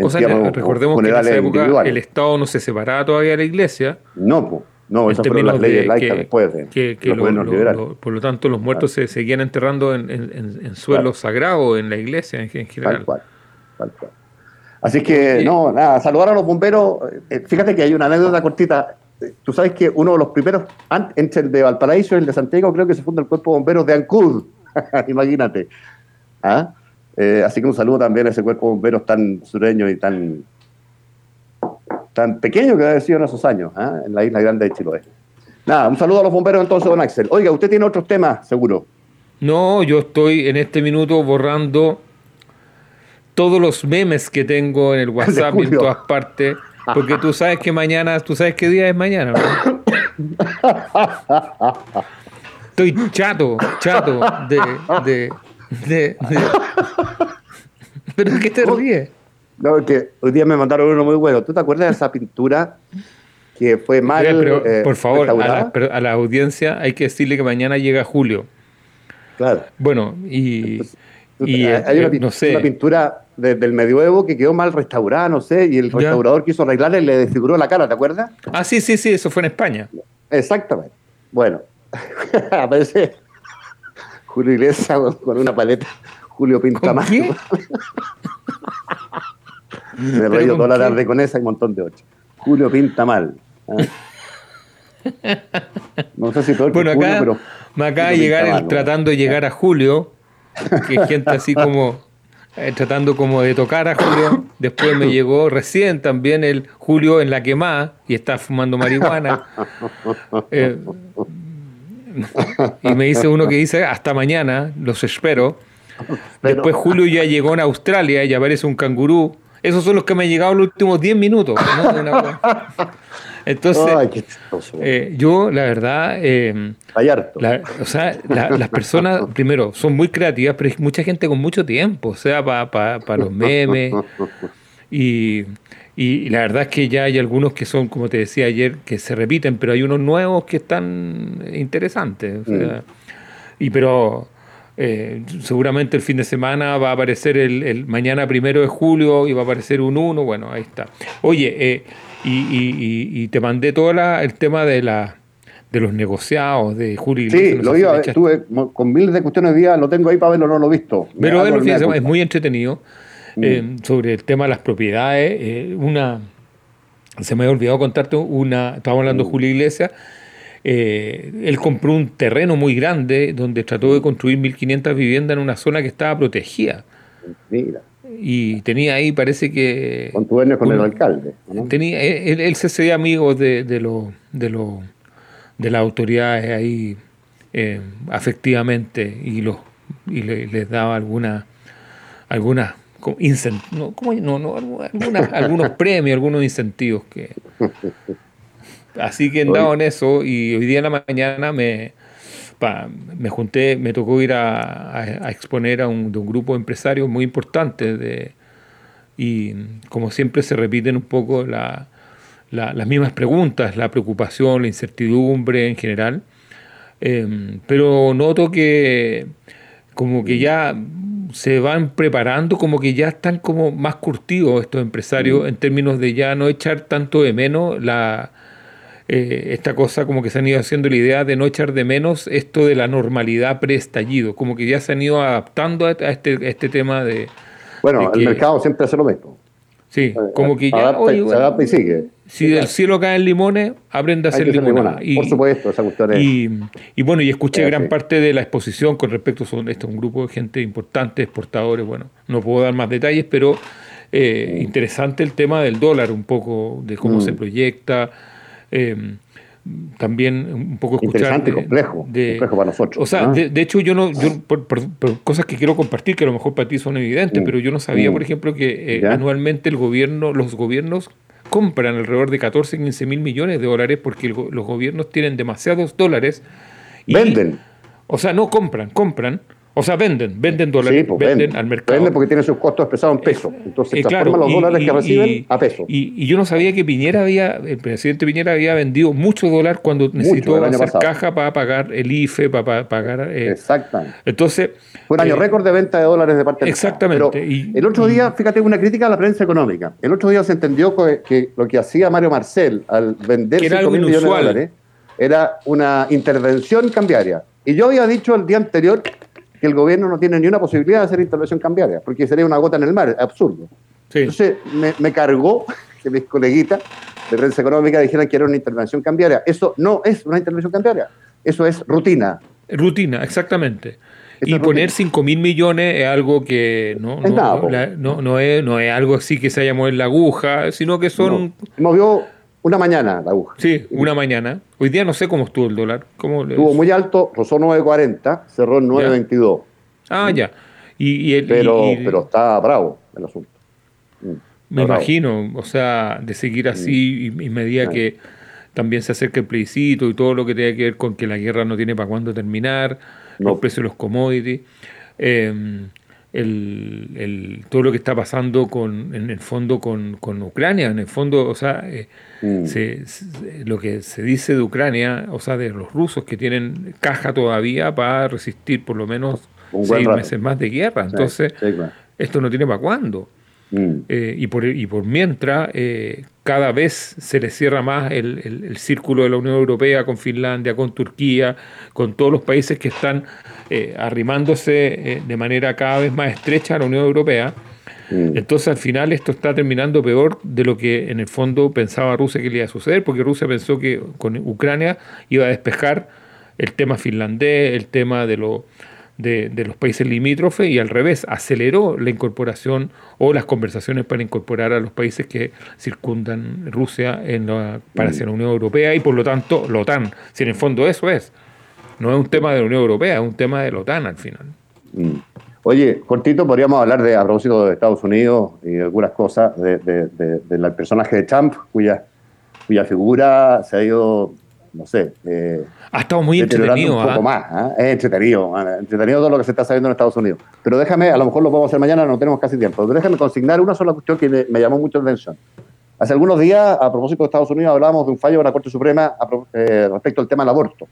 o sea, recordemos que en esa época el Estado no se separaba todavía de la iglesia. No, pues no, esas fueron las leyes laicas después de que, Por lo tanto, los muertos se seguían enterrando en, en, suelo sagrado en la iglesia en, general. Tal cual, tal cual. Así que, no, nada, saludar a los bomberos. Eh, fíjate que hay una anécdota cortita. Tú sabes que uno de los primeros, entre el de Valparaíso y el de Santiago, creo que se funda el Cuerpo de Bomberos de Ancud. Imagínate. ¿Ah? Eh, así que un saludo también a ese Cuerpo de Bomberos tan sureño y tan tan pequeño que ha sido en esos años, ¿ah? en la isla grande de Chiloé. Nada, un saludo a los bomberos entonces, don Axel. Oiga, usted tiene otros temas, seguro. No, yo estoy en este minuto borrando todos los memes que tengo en el WhatsApp y en todas partes, porque tú sabes que mañana, tú sabes qué día es mañana, ¿no? Estoy chato, chato de, de, de, de... ¿Pero qué te ríes? No, que hoy día me mandaron uno muy bueno. ¿Tú te acuerdas de esa pintura que fue mal? Eh, por favor, a la, audiencia hay que decirle que mañana llega Julio. Claro. Bueno, y. y hay una, eh, una pintura del medioevo que quedó mal restaurada, no sé, y el restaurador quiso arreglarla y le desfiguró la cara, ¿te acuerdas? Ah, sí, sí, sí, eso fue en España. Exactamente. Bueno, aparece Julio Iglesias con una paleta. Julio pinta más. Me rayo toda la tarde con esa y un montón de ocho. Julio pinta mal. ¿ah? No sé si todo el bueno, acá, pero me acaba de llegar tratando de llegar a Julio, que gente así como eh, tratando como de tocar a Julio. Después me llegó recién también el Julio en la quemada y está fumando marihuana. Eh, y me dice uno que dice hasta mañana, los espero. Después Julio ya llegó en Australia y aparece un cangurú. Esos son los que me han llegado los últimos 10 minutos. Entonces, eh, yo, la verdad, eh, o sea, las personas, primero, son muy creativas, pero hay mucha gente con mucho tiempo, o sea, para los memes. Y, y, la verdad es que ya hay algunos que son, como te decía ayer, que se repiten, pero hay unos nuevos que están interesantes. O sea, mm. Y pero eh, seguramente el fin de semana va a aparecer el, mañana primero de julio y va a aparecer un 1, bueno, ahí está. Oye, eh, y, te mandé todo el tema de la de los negociados de Julio Sí, lo iba, estuve con miles de cuestiones de día, lo tengo ahí para verlo, no lo he visto. Pero es muy entretenido mm. eh, sobre el tema de las propiedades. una Se me había olvidado contarte una, estábamos hablando de mm. Julio Iglesias, eh, él compró un terreno muy grande donde trató de construir 1.500 viviendas en una zona que estaba protegida. Mira. Y tenía ahí, parece que... Con tu con el alcalde. Tenía, él, se hacía amigo de, de, lo, de, lo, de las autoridades ahí eh, afectivamente y, los, y les daba alguna, algunas no, no, no, algunos premios, algunos incentivos que, Así que he andado en eso y hoy día en la mañana me, me junté, me tocó ir a, exponer a un, de un grupo de empresarios muy importante de, y como siempre se repiten un poco las mismas preguntas, la preocupación, la incertidumbre en general. Em, pero noto que como que ya se van preparando, como que ya están como más curtidos estos empresarios en términos de ya no echar tanto de menos la, eh, esta cosa como que se han ido haciendo la idea de no echar de menos esto de la normalidad preestallido, como que ya se han ido adaptando a este, este tema de... Bueno, el mercado siempre hace lo mismo. Sí, eh, como que ya... se adapta y sigue. Si del cielo caen limones, aprende a hacer limonada. Por supuesto, esa cuestión es... Y, bueno, y escuché gran parte de la exposición con respecto a esto, un grupo de gente importante, exportadores, bueno, no puedo dar más detalles, pero eh, mm. interesante el tema del dólar, un poco de cómo se mm. proyecta, Em, también un poco escuchar. Interesante, complejo, complejo para nosotros. O sea, de, hecho, yo no, yo, por, cosas que quiero compartir, que a lo mejor para ti son evidentes, mm. pero yo no sabía, mm. por ejemplo, que eh, anualmente el gobierno, los gobiernos compran alrededor de 14, 15 mil millones de dólares porque los gobiernos tienen demasiados dólares. Venden. O sea, no compran, compran o sea, venden, venden dólares, pues, venden, al mercado. Venden porque tienen sus costos expresados en peso. Entonces, eh, transforman los dólares que reciben a peso. Y, yo no sabía que Piñera había, el presidente Piñera había vendido mucho dólar cuando necesitó hacer caja para pagar el IFE, para, pagar. Eh, Exactamente. Entonces. Fue un año eh, récord de venta de dólares de parte del Exactamente. y, el otro día, fíjate, una crítica a la prensa económica. El otro día se entendió que, lo que hacía Mario Marcel al vender 5 mil millones de dólares era una intervención cambiaria. Y yo había dicho el día anterior que el gobierno no tiene ni una posibilidad de hacer intervención cambiaria, porque sería una gota en el mar, es absurdo. Entonces me, cargó que mis coleguitas de prensa económica dijeran que era una intervención cambiaria. Eso no es una intervención cambiaria, eso es rutina. Rutina, exactamente. y poner 5 mil millones es algo que no, no, no, es, no es algo así que se haya movido la aguja, sino que son... Movió una mañana la aguja. Sí, una mañana. Hoy día no sé cómo estuvo el dólar. ¿Cómo estuvo muy alto, rozó 9.40, cerró en 9.22. Ah, ya. Y, el, pero, pero está bravo el asunto. Mm, me imagino, o sea, de seguir así mm. y, medida que también se acerca el plebiscito y todo lo que tenga que ver con que la guerra no tiene para cuándo terminar, los precios de los commodities. Eh, el, el, todo lo que está pasando con, en el fondo con, con Ucrania. En el fondo, o sea, eh, mm. se, lo que se dice de Ucrania, o sea, de los rusos que tienen caja todavía para resistir por lo menos seis meses más de guerra. Entonces, esto no tiene para cuándo. Mm. Eh, y, por, y por mientras, eh, cada vez se le cierra más el, el, círculo de la Unión Europea con Finlandia, con Turquía, con todos los países que están eh, arrimándose de manera cada vez más estrecha a la Unión Europea. Mm. Entonces al final esto está terminando peor de lo que en el fondo pensaba Rusia que le iba a suceder, porque Rusia pensó que con Ucrania iba a despejar el tema finlandés, el tema de lo de, los países limítrofes y al revés, aceleró la incorporación o las conversaciones para incorporar a los países que circundan Rusia para hacia la Unión Europea y por lo tanto la OTAN. Si en el fondo eso es, no es un tema de la Unión Europea, es un tema de la OTAN al final. Mm. Oye, cortito, podríamos hablar de, a propósito de Estados Unidos y algunas cosas del personaje de Trump, cuya figura se ha ido, no sé. Eh, ha estado muy entretenido. Un poco ¿ah? más, ¿ah? es entretenido, entretenido todo lo que se está sabiendo en Estados Unidos. Pero déjame, a lo mejor lo podemos hacer mañana, no tenemos casi tiempo, pero déjame consignar una sola cuestión que me, llamó mucho la atención. Hace algunos días, a propósito de Estados Unidos, hablábamos de un fallo de la Corte Suprema eh, respecto al tema del aborto,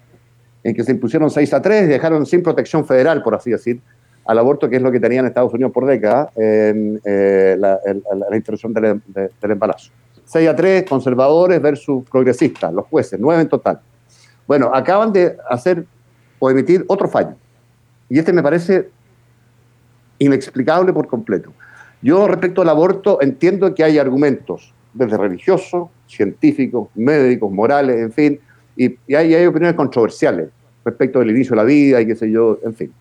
en que se impusieron 6 a 3 y dejaron sin protección federal, por así decir, al aborto, que es lo que tenían en Estados Unidos por décadas, eh, la, interrupción del, embarazo. 6 a 3, conservadores versus progresistas, los jueces, 9 en total. Bueno, acaban de hacer o emitir otro fallo. Y este me parece inexplicable por completo. Yo respecto al aborto entiendo que hay argumentos, desde religiosos, científicos, médicos, morales, en fin, y, hay, hay opiniones controversiales respecto del inicio de la vida y qué sé yo, en fin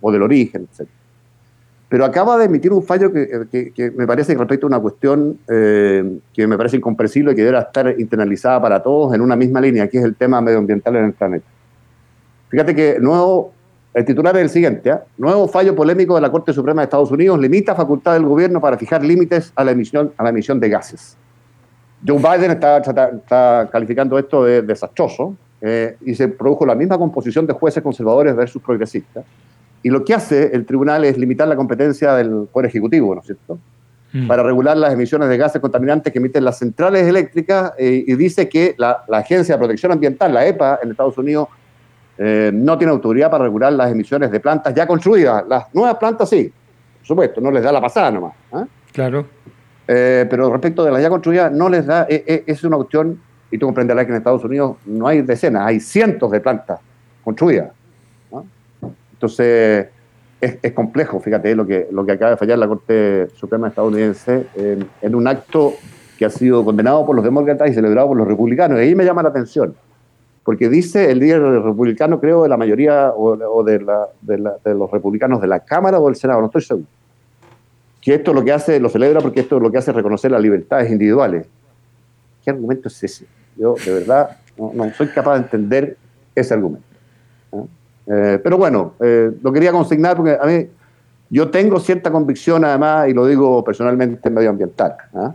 o del origen, etc. Pero acaba de emitir un fallo que, me parece que respecto a una cuestión eh, que me parece incomprensible y que debe estar internalizada para todos en una misma línea, que es el tema medioambiental en el planeta. Fíjate que nuevo, el titular es el siguiente, ¿eh? nuevo fallo polémico de la Corte Suprema de Estados Unidos limita facultad del gobierno para fijar límites a la emisión, a la emisión de gases. Joe Biden está, está calificando esto de desastroso eh, y se produjo la misma composición de jueces conservadores versus progresistas y lo que hace el tribunal es limitar la competencia del Poder Ejecutivo, ¿no es cierto? Mm. Para regular las emisiones de gases contaminantes que emiten las centrales eléctricas eh, y dice que la, Agencia de Protección Ambiental, la EPA, en Estados Unidos, eh, no tiene autoridad para regular las emisiones de plantas ya construidas. Las nuevas plantas sí, por supuesto, no les da la pasada nomás. ¿eh? Claro. pero respecto de las ya construidas, no les da, es una cuestión, y tú comprenderás que en Estados Unidos no hay decenas, hay cientos de plantas construidas. Entonces, es, complejo, fíjate, lo que, lo que acaba de fallar la Corte Suprema estadounidense en, un acto que ha sido condenado por los demócratas y celebrado por los republicanos. Y ahí me llama la atención, porque dice el líder republicano, creo, de la mayoría o, de, los republicanos de la Cámara o del Senado, no estoy seguro, que esto lo que hace, lo celebra porque esto lo que hace es reconocer las libertades individuales. ¿Qué argumento es ese? Yo, de verdad, no, no soy capaz de entender ese argumento. Eh, pero bueno, eh, lo quería consignar porque a mí yo tengo cierta convicción además, y lo digo personalmente, medioambiental. ¿ah?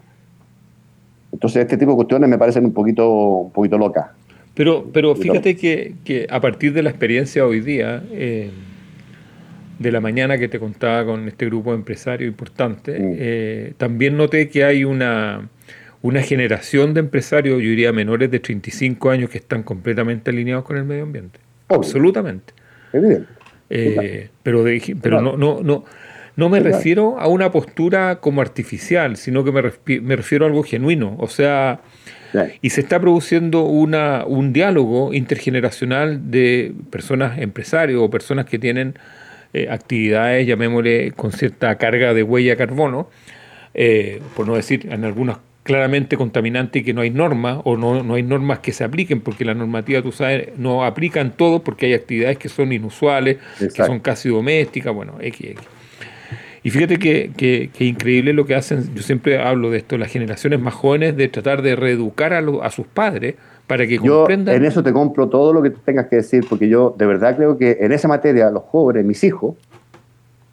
Entonces este tipo de cuestiones me parecen un poquito, un poquito locas. Pero, pero fíjate que, que, a partir de la experiencia hoy día, eh, de la mañana que te contaba con este grupo de empresarios importante, mm. también noté que hay una, una generación de empresarios, yo diría menores de 35 años, que están completamente alineados con el medio ambiente. Absolutamente. Eh, pero pero no, no, no, no me refiero a una postura como artificial, sino que me, refiero a algo genuino. O sea, y se está produciendo una, un diálogo intergeneracional de personas empresarios o personas que tienen eh, actividades, llamémosle, con cierta carga de huella carbono, eh, por no decir en algunas claramente contaminante y que no hay normas o no, no hay normas que se apliquen porque la normativa, tú sabes, no aplican todo porque hay actividades que son inusuales, que son casi domésticas, bueno, X, Y fíjate que, que, increíble lo que hacen, yo siempre hablo de esto, las generaciones más jóvenes de tratar de reeducar a, a sus padres para que yo comprendan. En eso te compro todo lo que tengas que decir, porque yo de verdad creo que en esa materia, los jóvenes, mis hijos,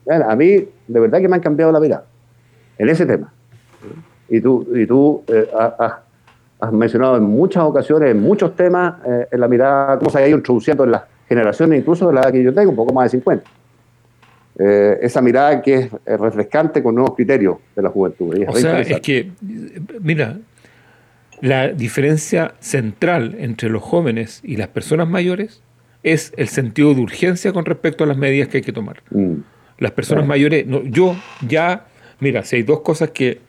a mí de verdad que me han cambiado la vida en ese tema. Y tú, y tú eh, has, mencionado en muchas ocasiones, en muchos temas, eh, en la mirada, cómo se ha ido introduciendo en las generaciones, incluso de la edad que yo tengo, un poco más de 50. Eh, esa mirada que es refrescante con nuevos criterios de la juventud. o sea, es que, mira, la diferencia central entre los jóvenes y las personas mayores es el sentido de urgencia con respecto a las medidas que hay que tomar. Mm. Las personas mayores, no, yo ya, mira, si hay dos cosas que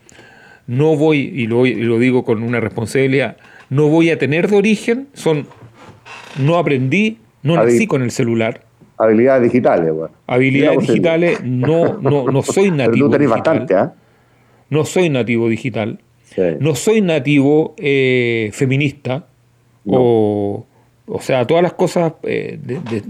no voy, y lo, lo digo con una responsabilidad, no voy a tener de origen, son, no aprendí, no nací con el celular. Habilidades digitales, bueno. Habilidades digitales, no, no, no soy nativo. Pero tú bastante, ¿ah? No soy nativo digital. No soy nativo eh, feminista. O, o sea, todas las cosas eh, de,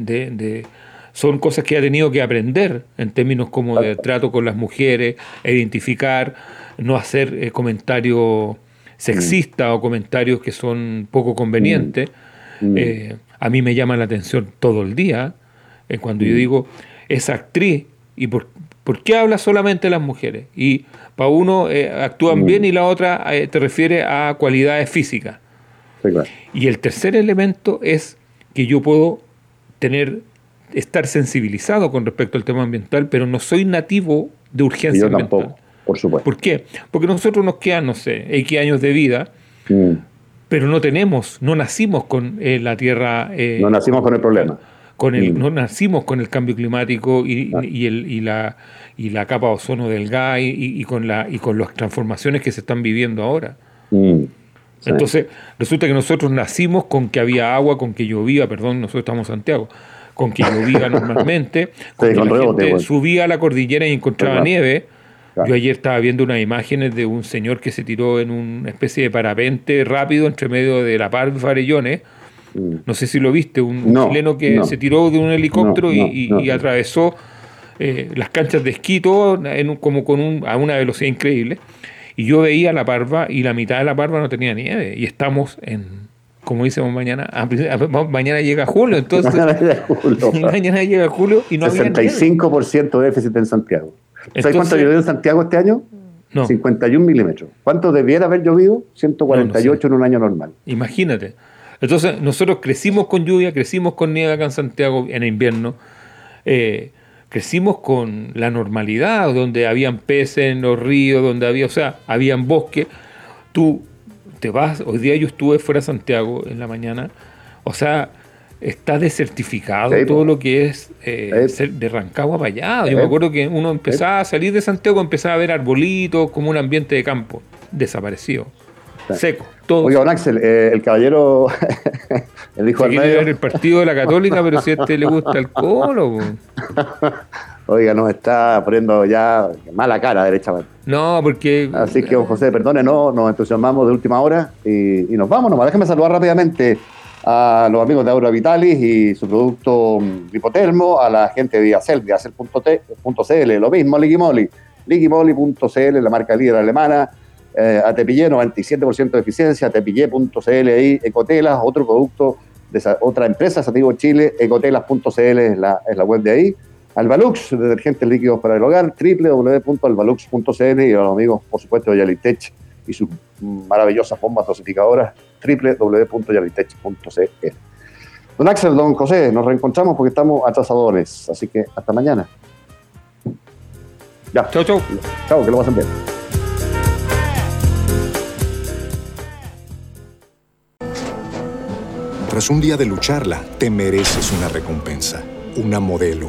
de, son cosas que ha tenido que aprender en términos como de trato con las mujeres, identificar no hacer eh, comentarios sexistas o comentarios que son poco convenientes. Mm. Mm. Eh, a mí me llama la atención todo el día eh, cuando yo mm. digo, esa actriz ¿Y por, por qué habla solamente las mujeres? Y para uno actúan bien y la otra te refiere a cualidades físicas. Y el tercer elemento es que yo puedo tener estar sensibilizado con respecto al tema ambiental, pero no soy nativo de urgencia ambiental. Por supuesto. ¿Por qué? Porque nosotros nos quedan, no sé, X años de vida, mm. pero no tenemos, no nacimos con eh, la Tierra... no nacimos con el problema con el, mm. no nacimos con el cambio climático y, el, y, la, y la capa de ozono del gas y, con la, y con las transformaciones que se están viviendo ahora. Mm. Entonces, resulta que nosotros nacimos con que había agua, con que llovía, perdón, nosotros estamos en Santiago, con que llovía normalmente, con que la gente subía a la cordillera y encontraba nieve. Yo ayer estaba viendo unas imágenes de un señor que se tiró en una especie de parapente rápido entre medio de la Par de Farellones. No sé si lo viste, un, chileno que se tiró de un helicóptero y, atravesó eh, las canchas de esquí en como con un, a una velocidad increíble. Y yo veía la parva y la mitad de la parva no tenía nieve. Y estamos en, como decimos mañana, mañana llega julio, entonces mañana llega julio, y no 65% de déficit en Santiago. ¿Sabes cuánto llovió en Santiago este año? No. 51 milímetros. ¿Cuánto debiera haber llovido? 148 en un año normal. Imagínate. Entonces, nosotros crecimos con lluvia, crecimos con nieve acá en Santiago en invierno, eh, crecimos con la normalidad, donde habían peces en los ríos, donde había, o sea, habían bosques. Tú te vas, hoy día yo estuve fuera de Santiago en la mañana, o sea, está desertificado todo lo que es eh, de Rancagua para allá. Yo me acuerdo que uno empezaba a salir de Santiago, empezaba a ver arbolitos, como un ambiente de campo, desaparecido, seco. Oiga, don Axel, eh, el caballero, el hijo medio... el partido de la Católica, pero si a este le gusta el colo. Oiga, nos está poniendo ya mala cara derechamente. No, porque... Así que, José, perdone, no, nos entusiasmamos de última hora y, nos vamos nomás. Déjeme saludar rápidamente a los amigos de Aura Vitalis y su producto Lipotermo, a la gente de Diacel, diacel.cl, lo mismo, Ligimoli, ligimoli.cl, la marca líder alemana, eh, Atepillé 97% de eficiencia, atepillé.cl ahí, Ecotelas, otro producto de otra empresa, Sativo Chile, ecotelas.cl es la, web de ahí. Albalux, detergentes líquidos para el hogar, www.albalux.cl y a los amigos, por supuesto, de Yalitech y sus maravillosas bombas dosificadoras, www.yalitech.cl. Don Axel, don José, nos reencontramos porque estamos atrasadores, así que hasta mañana. Ya. Chau, chau. Chao, que lo pasen bien. Tras un día de lucharla, te mereces una recompensa, una modelo,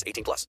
18 plus.